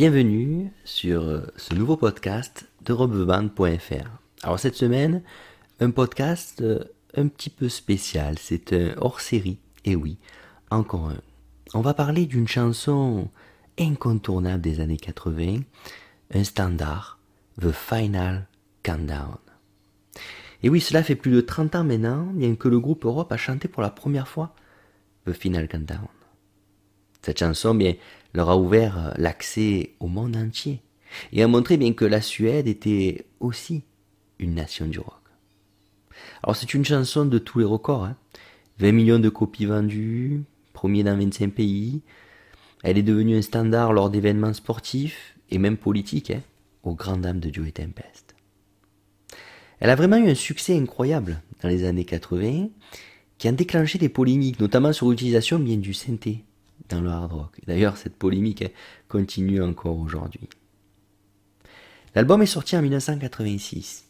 Bienvenue sur euh, ce nouveau podcast de robeband.fr. Alors cette semaine, un podcast euh, un petit peu spécial, c'est un hors-série, et oui, encore un. On va parler d'une chanson incontournable des années 80, un standard, The Final Countdown. Et oui, cela fait plus de 30 ans maintenant, bien que le groupe Europe a chanté pour la première fois The Final Countdown. Cette chanson, bien, leur a ouvert l'accès au monde entier et a montré bien que la Suède était aussi une nation du rock. Alors c'est une chanson de tous les records, 20 hein. millions de copies vendues, premier dans 25 pays. Elle est devenue un standard lors d'événements sportifs et même politiques, hein, aux grandes dames de Joey Tempest. Elle a vraiment eu un succès incroyable dans les années 80, qui a déclenché des polémiques, notamment sur l'utilisation bien du synthé dans le hard rock. D'ailleurs, cette polémique continue encore aujourd'hui. L'album est sorti en 1986,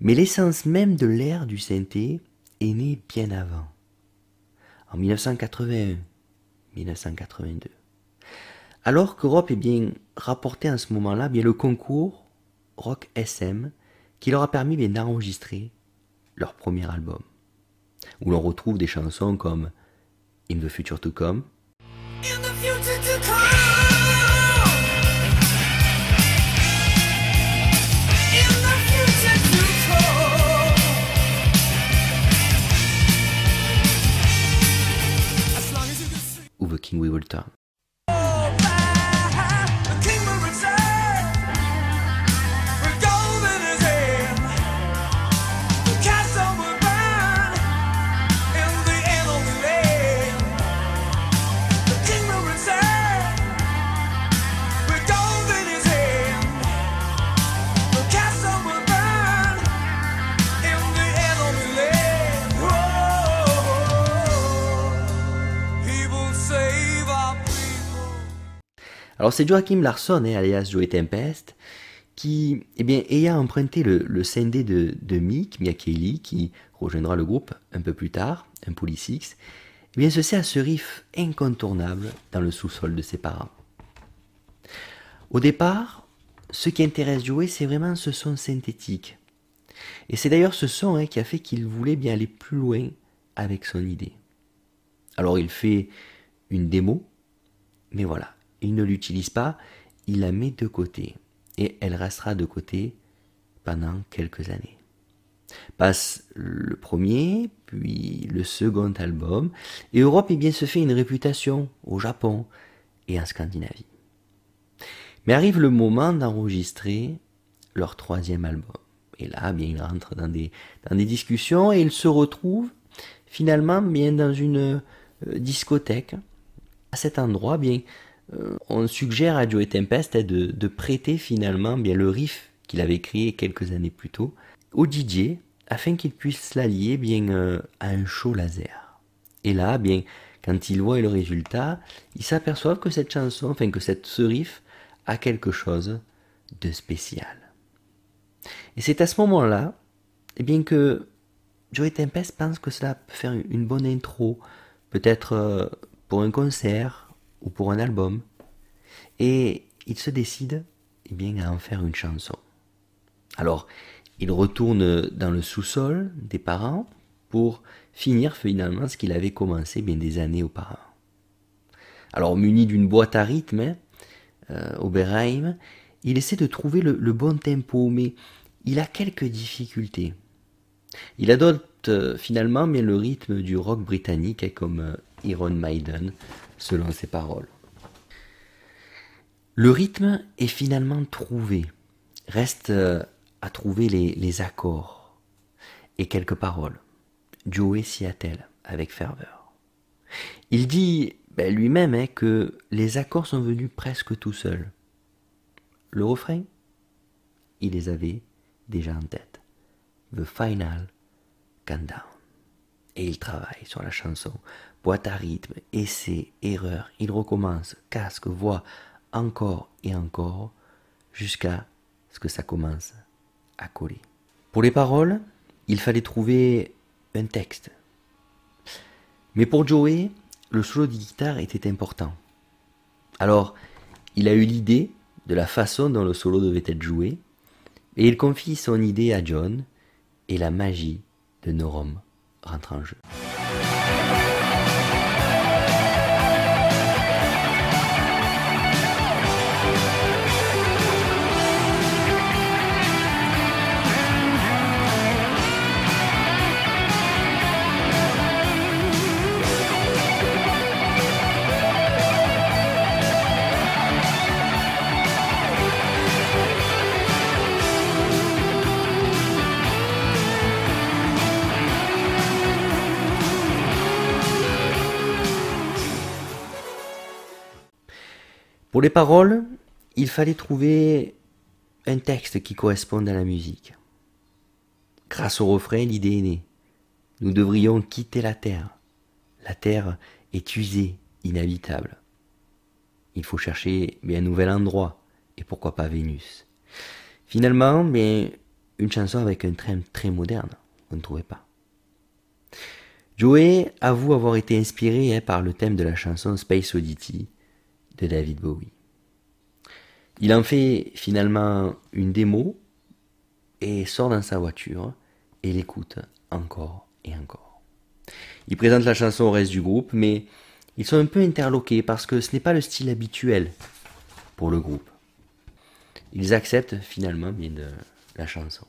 mais l'essence même de l'ère du synthé est née bien avant, en 1981, 1982. Alors qu'Europe est bien rapporté à ce moment-là bien le concours Rock SM qui leur a permis d'enregistrer leur premier album, où l'on retrouve des chansons comme In the Future to Come, ou The King We Alors c'est Joachim Larsson, hein, alias Joey Tempest, qui, eh bien, ayant emprunté le, le de, de Mick Kelly, qui rejoindra le groupe un peu plus tard, un Polysix, eh bien, se sert à ce riff incontournable dans le sous-sol de ses parents. Au départ, ce qui intéresse Joey, c'est vraiment ce son synthétique. Et c'est d'ailleurs ce son hein, qui a fait qu'il voulait bien aller plus loin avec son idée. Alors il fait une démo, mais voilà, il ne l'utilise pas, il la met de côté. Et elle restera de côté pendant quelques années. Passe le premier, puis le second album, et Europe eh bien, se fait une réputation au Japon et en Scandinavie. Mais arrive le moment d'enregistrer leur troisième album. Et là, bien, ils rentrent dans des, discussions et ils se retrouvent finalement bien dans une euh, discothèque. À cet endroit, bien, on suggère à Joey Tempest de, prêter finalement bien le riff qu'il avait créé quelques années plus tôt au DJ afin qu'il puisse l'allier bien euh, à un show laser. Et là, bien, quand il voit le résultat, il s'aperçoit que cette chanson, enfin que cette, ce riff a quelque chose de spécial. Et c'est à ce moment-là, eh bien que Joey Tempest pense que cela peut faire une bonne intro, peut-être euh, pour un concert ou pour un album. Et il se décide eh bien, à en faire une chanson. Alors, il retourne dans le sous-sol des parents pour finir finalement ce qu'il avait commencé bien des années auparavant. Alors, muni d'une boîte à rythme, hein, euh, Oberheim, il essaie de trouver le, bon tempo, mais il a quelques difficultés. Il adopte euh, finalement bien le rythme du rock britannique, comme euh, Iron Maiden, selon ses paroles. Le rythme est finalement trouvé. Reste euh, à trouver les, accords et quelques paroles. Joey s'y attelle avec ferveur. Il dit ben, lui-même hein, que les accords sont venus presque tout seuls. Le refrain, il les avait déjà en tête. The Final Countdown. Et il travaille sur la chanson boîte à rythme, essai, erreur, il recommence, casque, voix, encore et encore, jusqu'à ce que ça commence à coller. Pour les paroles, il fallait trouver un texte. Mais pour Joey, le solo de guitare était important. Alors, il a eu l'idée de la façon dont le solo devait être joué, et il confie son idée à John, et la magie de Norom 含糖水。Pour les paroles, il fallait trouver un texte qui corresponde à la musique. Grâce au refrain, l'idée est née. Nous devrions quitter la Terre. La Terre est usée, inhabitable. Il faut chercher un nouvel endroit, et pourquoi pas Vénus. Finalement, bien, une chanson avec un train très moderne, vous ne trouvez pas Joey avoue avoir été inspiré hein, par le thème de la chanson Space Oddity, David Bowie. Il en fait finalement une démo et sort dans sa voiture et l'écoute encore et encore. Il présente la chanson au reste du groupe, mais ils sont un peu interloqués parce que ce n'est pas le style habituel pour le groupe. Ils acceptent finalement bien la chanson.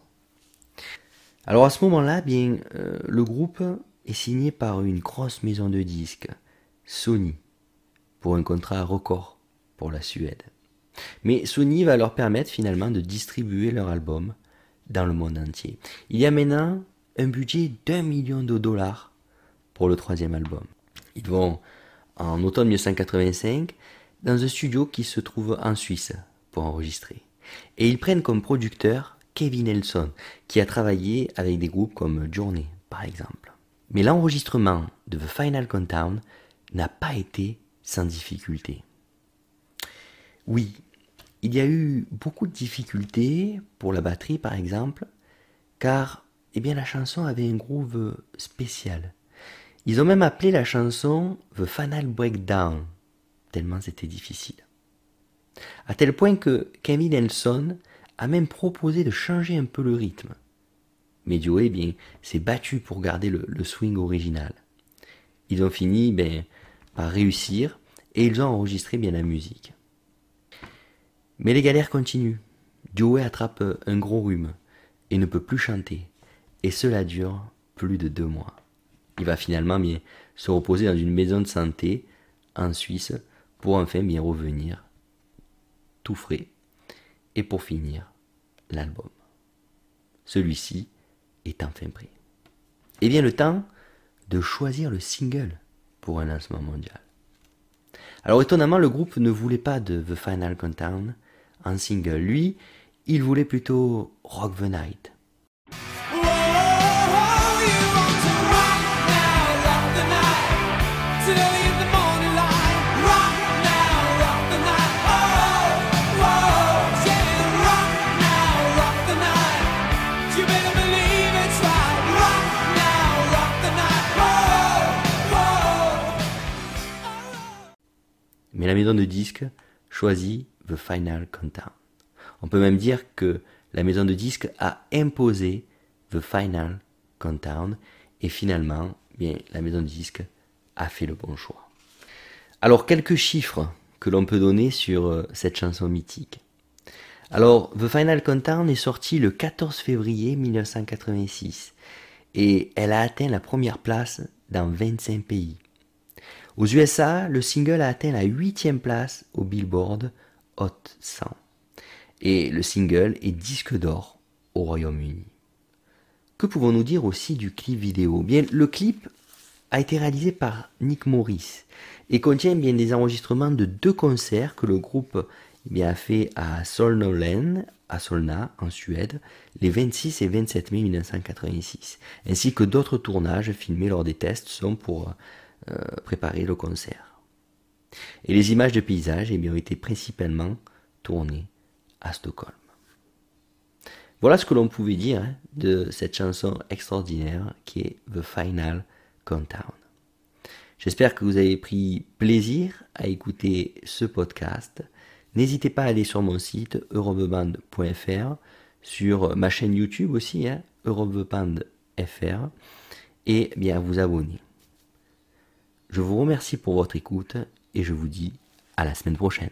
Alors à ce moment-là, bien euh, le groupe est signé par une grosse maison de disques, Sony, pour un contrat record pour la Suède. Mais Sony va leur permettre finalement de distribuer leur album dans le monde entier. Il y a maintenant un budget d'un million de dollars pour le troisième album. Ils vont en automne 1985 dans un studio qui se trouve en Suisse pour enregistrer. Et ils prennent comme producteur Kevin Nelson, qui a travaillé avec des groupes comme Journey, par exemple. Mais l'enregistrement de The Final Countdown n'a pas été sans difficulté. Oui, il y a eu beaucoup de difficultés pour la batterie par exemple, car eh bien, la chanson avait un groove spécial. Ils ont même appelé la chanson The Final Breakdown, tellement c'était difficile. À tel point que Camille Nelson a même proposé de changer un peu le rythme. Mais Joey, bien, s'est battu pour garder le, le, swing original. Ils ont fini ben, par réussir et ils ont enregistré bien la musique. Mais les galères continuent. Joey attrape un gros rhume et ne peut plus chanter. Et cela dure plus de deux mois. Il va finalement bien se reposer dans une maison de santé en Suisse pour enfin bien revenir tout frais. Et pour finir, l'album. Celui-ci est enfin prêt. Et vient le temps de choisir le single pour un lancement mondial. Alors étonnamment, le groupe ne voulait pas de The Final Countdown en single. Lui, il voulait plutôt Rock the Night. Mais la maison de disques choisit The Final Countdown. On peut même dire que la maison de disques a imposé The Final Countdown et finalement, bien, la maison de disques a fait le bon choix. Alors, quelques chiffres que l'on peut donner sur euh, cette chanson mythique. Alors, The Final Countdown est sortie le 14 février 1986 et elle a atteint la première place dans 25 pays. Aux USA, le single a atteint la huitième place au Billboard Hot 100. Et le single est disque d'or au Royaume-Uni. Que pouvons-nous dire aussi du clip vidéo? Bien, le clip a été réalisé par Nick Morris et contient bien des enregistrements de deux concerts que le groupe eh bien, a fait à Solnolen, à Solna, en Suède, les 26 et 27 mai 1986, ainsi que d'autres tournages filmés lors des tests sont pour préparer le concert. Et les images de paysages eh bien, ont été principalement tournées à Stockholm. Voilà ce que l'on pouvait dire hein, de cette chanson extraordinaire qui est The Final Countdown. J'espère que vous avez pris plaisir à écouter ce podcast N'hésitez pas à aller sur mon site eurobeband.fr, sur ma chaîne YouTube aussi, hein, eurobeband.fr, et bien vous abonner. Je vous remercie pour votre écoute et je vous dis à la semaine prochaine.